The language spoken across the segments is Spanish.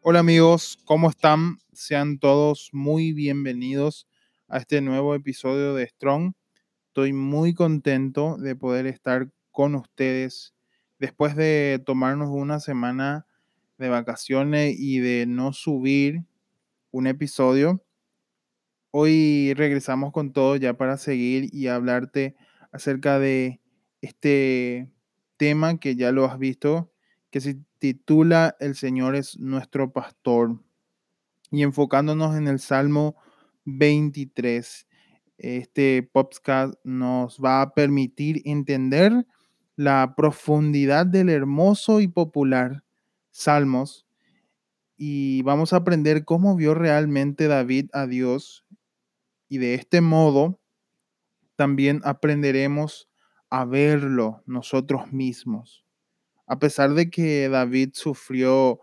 Hola amigos, ¿cómo están? Sean todos muy bienvenidos a este nuevo episodio de Strong. Estoy muy contento de poder estar con ustedes después de tomarnos una semana de vacaciones y de no subir un episodio. Hoy regresamos con todo ya para seguir y hablarte acerca de este tema que ya lo has visto, que se titula El Señor es nuestro pastor. Y enfocándonos en el Salmo 23, este podcast nos va a permitir entender la profundidad del hermoso y popular Salmos y vamos a aprender cómo vio realmente David a Dios y de este modo también aprenderemos a verlo nosotros mismos. A pesar de que David sufrió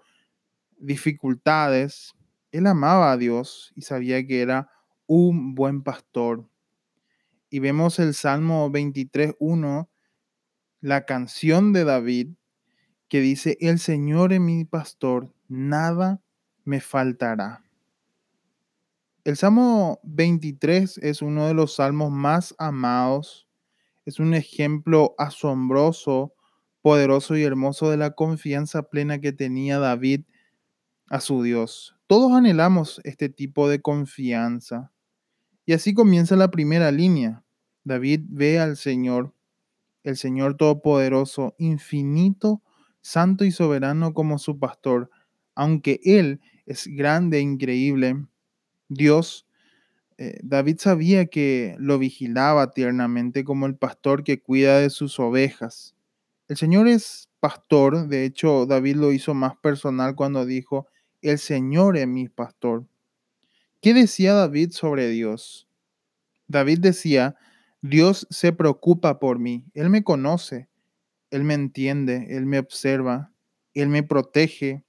dificultades, él amaba a Dios y sabía que era un buen pastor. Y vemos el Salmo 23.1, la canción de David, que dice, el Señor es mi pastor, nada me faltará. El Salmo 23 es uno de los salmos más amados, es un ejemplo asombroso poderoso y hermoso de la confianza plena que tenía David a su Dios. Todos anhelamos este tipo de confianza. Y así comienza la primera línea. David ve al Señor, el Señor Todopoderoso, infinito, santo y soberano como su pastor. Aunque Él es grande e increíble, Dios, eh, David sabía que lo vigilaba tiernamente como el pastor que cuida de sus ovejas. El Señor es pastor, de hecho David lo hizo más personal cuando dijo, el Señor es mi pastor. ¿Qué decía David sobre Dios? David decía, Dios se preocupa por mí, Él me conoce, Él me entiende, Él me observa, Él me protege,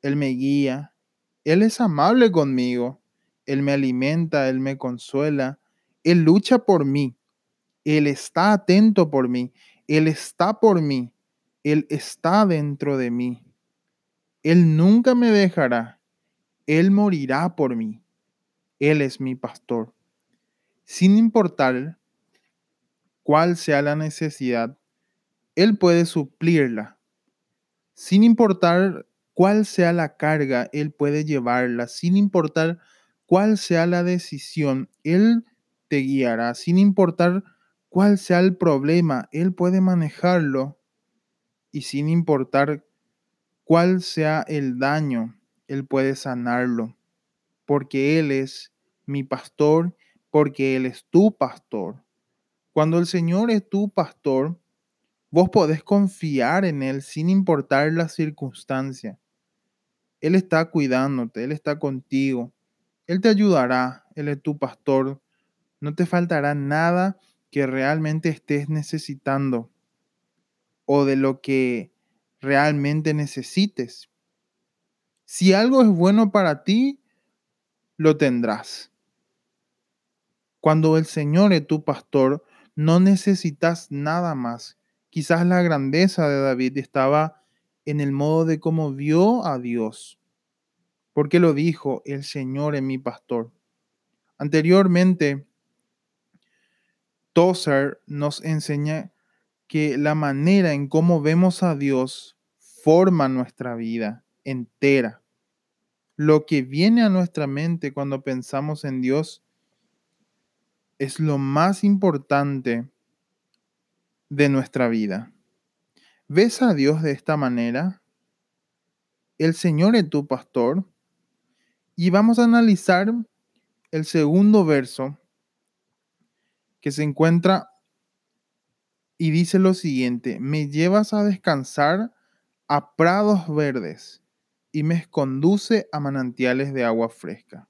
Él me guía, Él es amable conmigo, Él me alimenta, Él me consuela, Él lucha por mí, Él está atento por mí, él está por mí. Él está dentro de mí. Él nunca me dejará. Él morirá por mí. Él es mi pastor. Sin importar cuál sea la necesidad, Él puede suplirla. Sin importar cuál sea la carga, Él puede llevarla. Sin importar cuál sea la decisión, Él te guiará. Sin importar cuál sea el problema, Él puede manejarlo y sin importar cuál sea el daño, Él puede sanarlo, porque Él es mi pastor, porque Él es tu pastor. Cuando el Señor es tu pastor, vos podés confiar en Él sin importar la circunstancia. Él está cuidándote, Él está contigo, Él te ayudará, Él es tu pastor. No te faltará nada que realmente estés necesitando o de lo que realmente necesites. Si algo es bueno para ti, lo tendrás. Cuando el Señor es tu pastor, no necesitas nada más. Quizás la grandeza de David estaba en el modo de cómo vio a Dios. Porque lo dijo, el Señor es mi pastor. Anteriormente, Tozer nos enseña que la manera en cómo vemos a Dios forma nuestra vida entera. Lo que viene a nuestra mente cuando pensamos en Dios es lo más importante de nuestra vida. ¿Ves a Dios de esta manera? El Señor es tu pastor. Y vamos a analizar el segundo verso que se encuentra y dice lo siguiente, me llevas a descansar a prados verdes y me conduce a manantiales de agua fresca.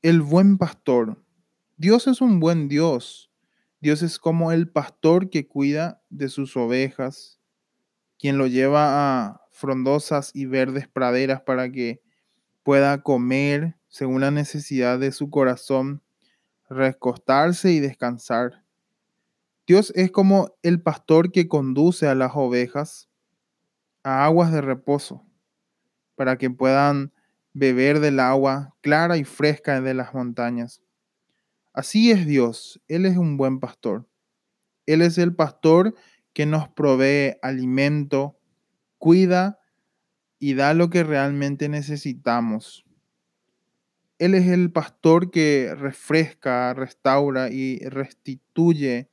El buen pastor. Dios es un buen Dios. Dios es como el pastor que cuida de sus ovejas, quien lo lleva a frondosas y verdes praderas para que pueda comer según la necesidad de su corazón, recostarse y descansar. Dios es como el pastor que conduce a las ovejas a aguas de reposo para que puedan beber del agua clara y fresca de las montañas. Así es Dios, Él es un buen pastor. Él es el pastor que nos provee alimento, cuida y da lo que realmente necesitamos. Él es el pastor que refresca, restaura y restituye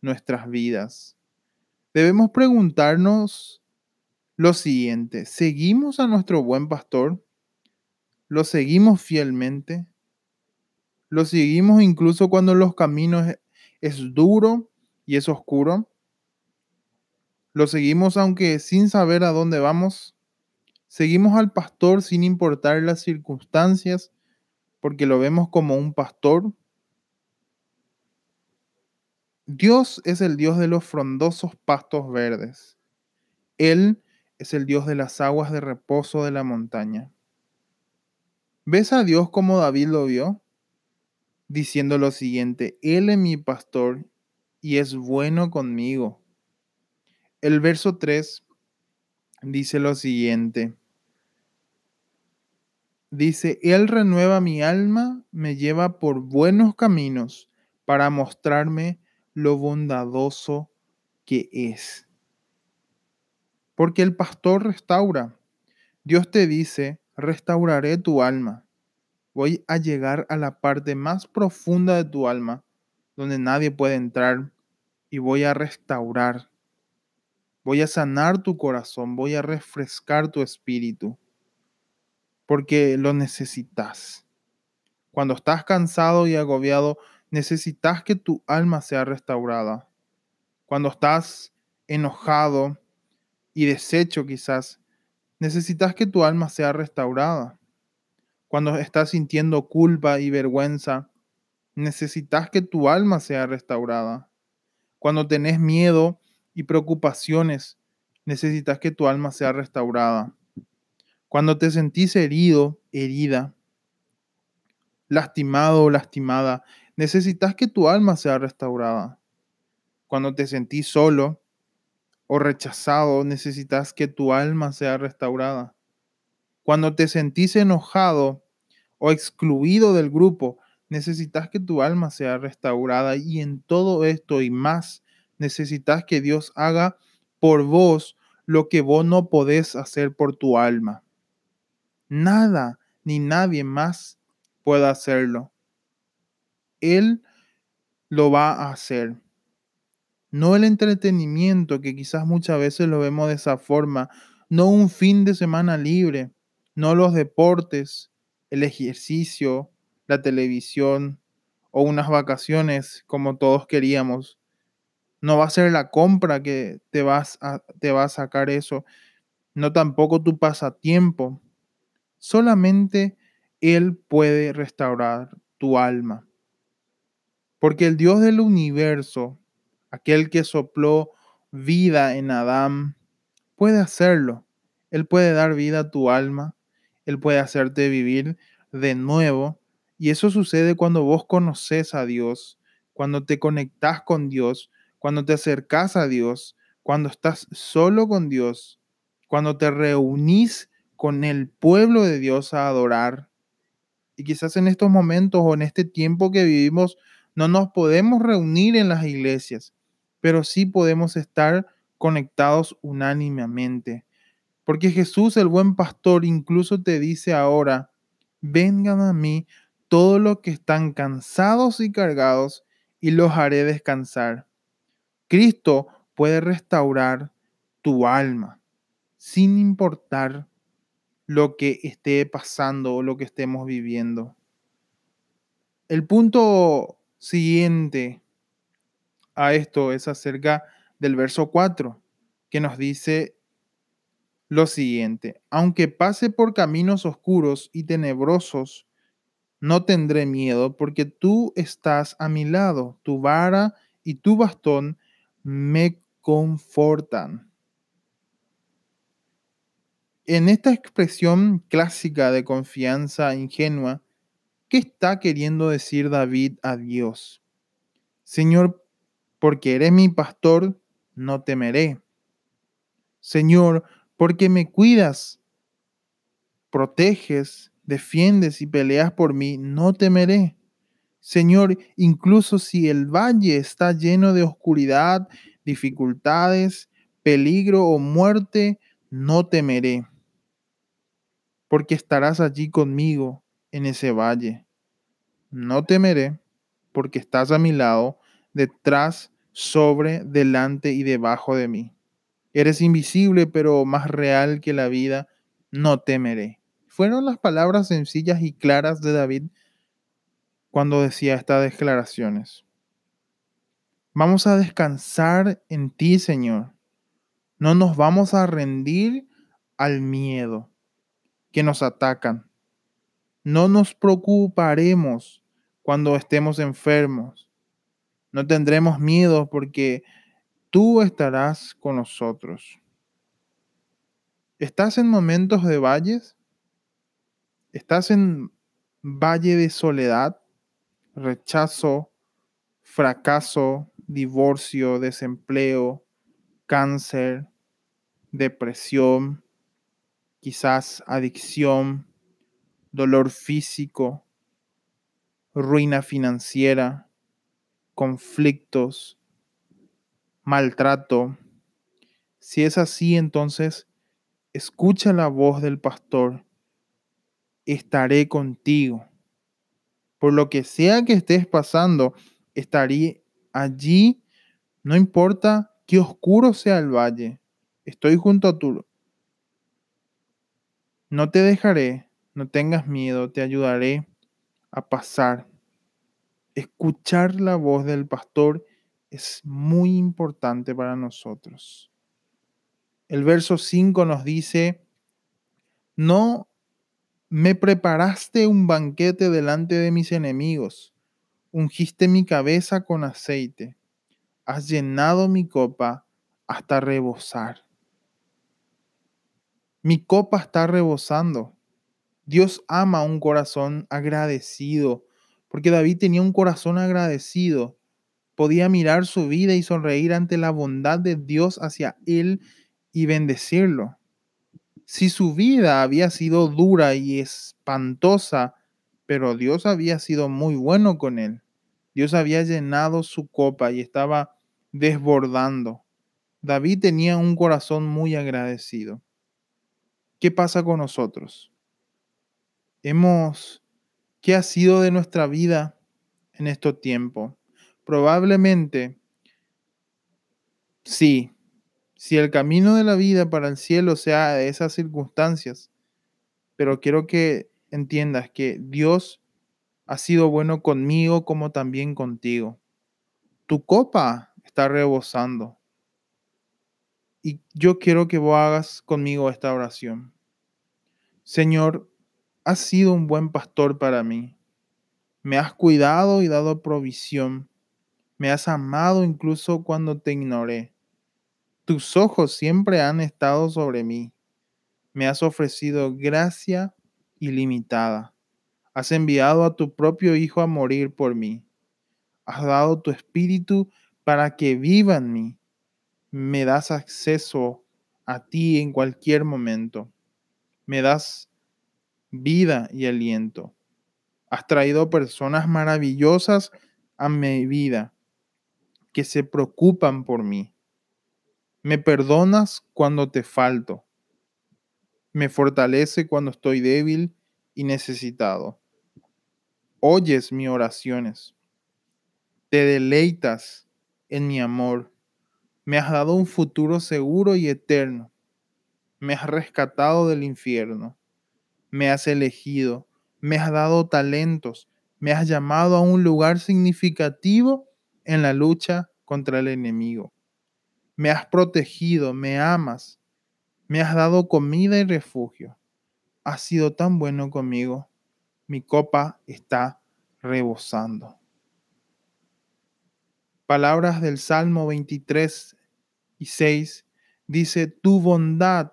nuestras vidas. Debemos preguntarnos lo siguiente, ¿seguimos a nuestro buen pastor? ¿Lo seguimos fielmente? ¿Lo seguimos incluso cuando los caminos es duro y es oscuro? ¿Lo seguimos aunque sin saber a dónde vamos? ¿Seguimos al pastor sin importar las circunstancias porque lo vemos como un pastor? Dios es el Dios de los frondosos pastos verdes. Él es el Dios de las aguas de reposo de la montaña. ¿Ves a Dios como David lo vio? Diciendo lo siguiente, Él es mi pastor y es bueno conmigo. El verso 3 dice lo siguiente. Dice, Él renueva mi alma, me lleva por buenos caminos para mostrarme lo bondadoso que es. Porque el pastor restaura. Dios te dice, restauraré tu alma. Voy a llegar a la parte más profunda de tu alma, donde nadie puede entrar, y voy a restaurar Voy a sanar tu corazón, voy a refrescar tu espíritu, porque lo necesitas. Cuando estás cansado y agobiado, necesitas que tu alma sea restaurada. Cuando estás enojado y deshecho quizás, necesitas que tu alma sea restaurada. Cuando estás sintiendo culpa y vergüenza, necesitas que tu alma sea restaurada. Cuando tenés miedo y preocupaciones, necesitas que tu alma sea restaurada. Cuando te sentís herido, herida, lastimado o lastimada, necesitas que tu alma sea restaurada. Cuando te sentís solo o rechazado, necesitas que tu alma sea restaurada. Cuando te sentís enojado o excluido del grupo, necesitas que tu alma sea restaurada y en todo esto y más necesitas que Dios haga por vos lo que vos no podés hacer por tu alma. Nada ni nadie más puede hacerlo. Él lo va a hacer. No el entretenimiento, que quizás muchas veces lo vemos de esa forma, no un fin de semana libre, no los deportes, el ejercicio, la televisión o unas vacaciones como todos queríamos. No va a ser la compra que te, vas a, te va a sacar eso. No tampoco tu pasatiempo. Solamente Él puede restaurar tu alma. Porque el Dios del universo, aquel que sopló vida en Adán, puede hacerlo. Él puede dar vida a tu alma. Él puede hacerte vivir de nuevo. Y eso sucede cuando vos conoces a Dios, cuando te conectas con Dios, cuando te acercas a Dios, cuando estás solo con Dios, cuando te reunís con el pueblo de Dios a adorar. Y quizás en estos momentos o en este tiempo que vivimos no nos podemos reunir en las iglesias, pero sí podemos estar conectados unánimemente. Porque Jesús, el buen pastor, incluso te dice ahora, vengan a mí todos los que están cansados y cargados, y los haré descansar. Cristo puede restaurar tu alma sin importar lo que esté pasando o lo que estemos viviendo. El punto siguiente a esto es acerca del verso 4, que nos dice lo siguiente, aunque pase por caminos oscuros y tenebrosos, no tendré miedo porque tú estás a mi lado, tu vara y tu bastón me confortan. En esta expresión clásica de confianza ingenua ¿Qué está queriendo decir David a Dios? Señor, porque eres mi pastor, no temeré. Señor, porque me cuidas, proteges, defiendes y peleas por mí, no temeré. Señor, incluso si el valle está lleno de oscuridad, dificultades, peligro o muerte, no temeré, porque estarás allí conmigo en ese valle. No temeré, porque estás a mi lado, detrás, sobre, delante y debajo de mí. Eres invisible, pero más real que la vida, no temeré. Fueron las palabras sencillas y claras de David cuando decía estas declaraciones. Vamos a descansar en ti, Señor. No nos vamos a rendir al miedo que nos atacan. No nos preocuparemos cuando estemos enfermos. No tendremos miedo porque tú estarás con nosotros. ¿Estás en momentos de valles? ¿Estás en valle de soledad? Rechazo, fracaso, divorcio, desempleo, cáncer, depresión, quizás adicción, dolor físico, ruina financiera, conflictos, maltrato. Si es así, entonces escucha la voz del pastor. Estaré contigo por lo que sea que estés pasando, estaré allí, no importa qué oscuro sea el valle, estoy junto a tú. No te dejaré, no tengas miedo, te ayudaré a pasar. Escuchar la voz del pastor es muy importante para nosotros. El verso 5 nos dice, no me preparaste un banquete delante de mis enemigos, ungiste mi cabeza con aceite, has llenado mi copa hasta rebosar. Mi copa está rebosando. Dios ama un corazón agradecido, porque David tenía un corazón agradecido. Podía mirar su vida y sonreír ante la bondad de Dios hacia él y bendecirlo. Si su vida había sido dura y espantosa, pero Dios había sido muy bueno con él. Dios había llenado su copa y estaba desbordando. David tenía un corazón muy agradecido. ¿Qué pasa con nosotros? Hemos, ¿qué ha sido de nuestra vida en estos tiempos? Probablemente, sí, si el camino de la vida para el cielo sea de esas circunstancias, pero quiero que entiendas que Dios ha sido bueno conmigo como también contigo. Tu copa está rebosando. Y yo quiero que vos hagas conmigo esta oración. Señor, has sido un buen pastor para mí. Me has cuidado y dado provisión. Me has amado incluso cuando te ignoré. Tus ojos siempre han estado sobre mí. Me has ofrecido gracia ilimitada. Has enviado a tu propio Hijo a morir por mí. Has dado tu espíritu para que viva en mí. Me das acceso a ti en cualquier momento. Me das vida y aliento. Has traído personas maravillosas a mi vida que se preocupan por mí. Me perdonas cuando te falto. Me fortalece cuando estoy débil y necesitado. Oyes mis oraciones. Te deleitas en mi amor. Me has dado un futuro seguro y eterno. Me has rescatado del infierno. Me has elegido. Me has dado talentos. Me has llamado a un lugar significativo en la lucha contra el enemigo me has protegido, me amas, me has dado comida y refugio. Has sido tan bueno conmigo. Mi copa está rebosando. Palabras del Salmo 23 y 6 dice, tu bondad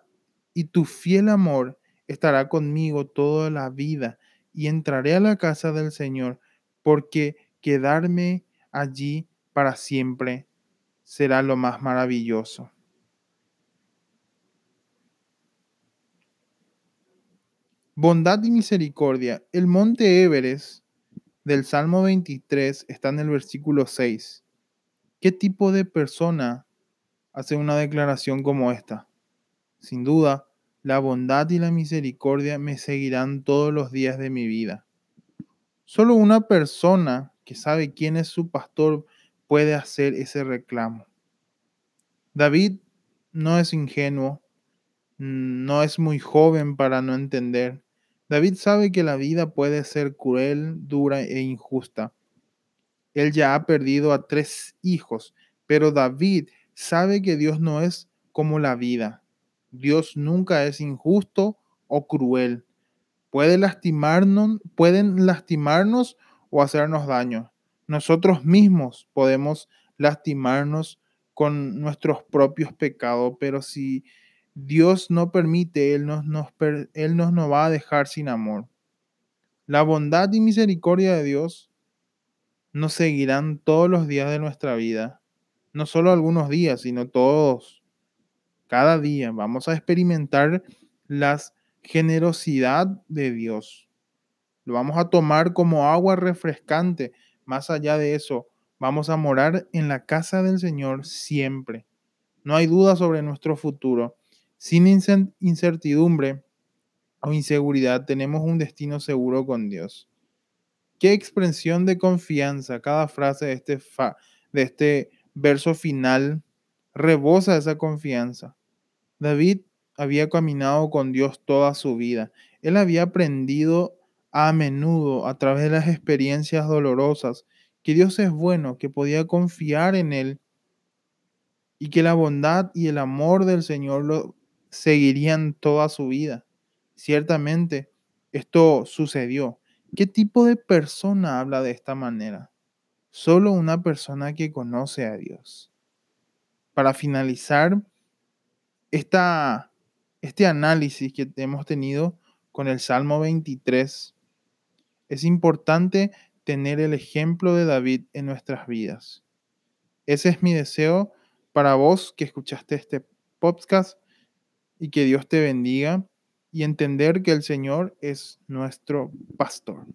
y tu fiel amor estará conmigo toda la vida y entraré a la casa del Señor, porque quedarme allí para siempre será lo más maravilloso. Bondad y misericordia. El monte Everest del Salmo 23 está en el versículo 6. ¿Qué tipo de persona hace una declaración como esta? Sin duda, la bondad y la misericordia me seguirán todos los días de mi vida. Solo una persona que sabe quién es su pastor puede hacer ese reclamo. David no es ingenuo, no es muy joven para no entender. David sabe que la vida puede ser cruel, dura e injusta. Él ya ha perdido a tres hijos, pero David sabe que Dios no es como la vida. Dios nunca es injusto o cruel. Puede lastimarnos, pueden lastimarnos o hacernos daño. Nosotros mismos podemos lastimarnos con nuestros propios pecados, pero si Dios no permite, Él nos, va a dejar sin amor. La bondad y misericordia de Dios nos seguirán todos los días de nuestra vida. No solo algunos días, sino todos. Cada día vamos a experimentar la generosidad de Dios. Lo vamos a tomar como agua refrescante. Más allá de eso, vamos a morar en la casa del Señor siempre. No hay duda sobre nuestro futuro. Sin incertidumbre o inseguridad tenemos un destino seguro con Dios. Qué expresión de confianza. Cada frase de este, de este verso final rebosa esa confianza. David había caminado con Dios toda su vida. Él había aprendido a menudo a través de las experiencias dolorosas que Dios es bueno, que podía confiar en Él y que la bondad y el amor del Señor lo seguirían toda su vida. Ciertamente, esto sucedió. ¿Qué tipo de persona habla de esta manera? Solo una persona que conoce a Dios. Para finalizar esta, este análisis que hemos tenido con el Salmo 23, es importante tener el ejemplo de David en nuestras vidas. Ese es mi deseo para vos que escuchaste este podcast y que Dios te bendiga y entender que el Señor es nuestro pastor.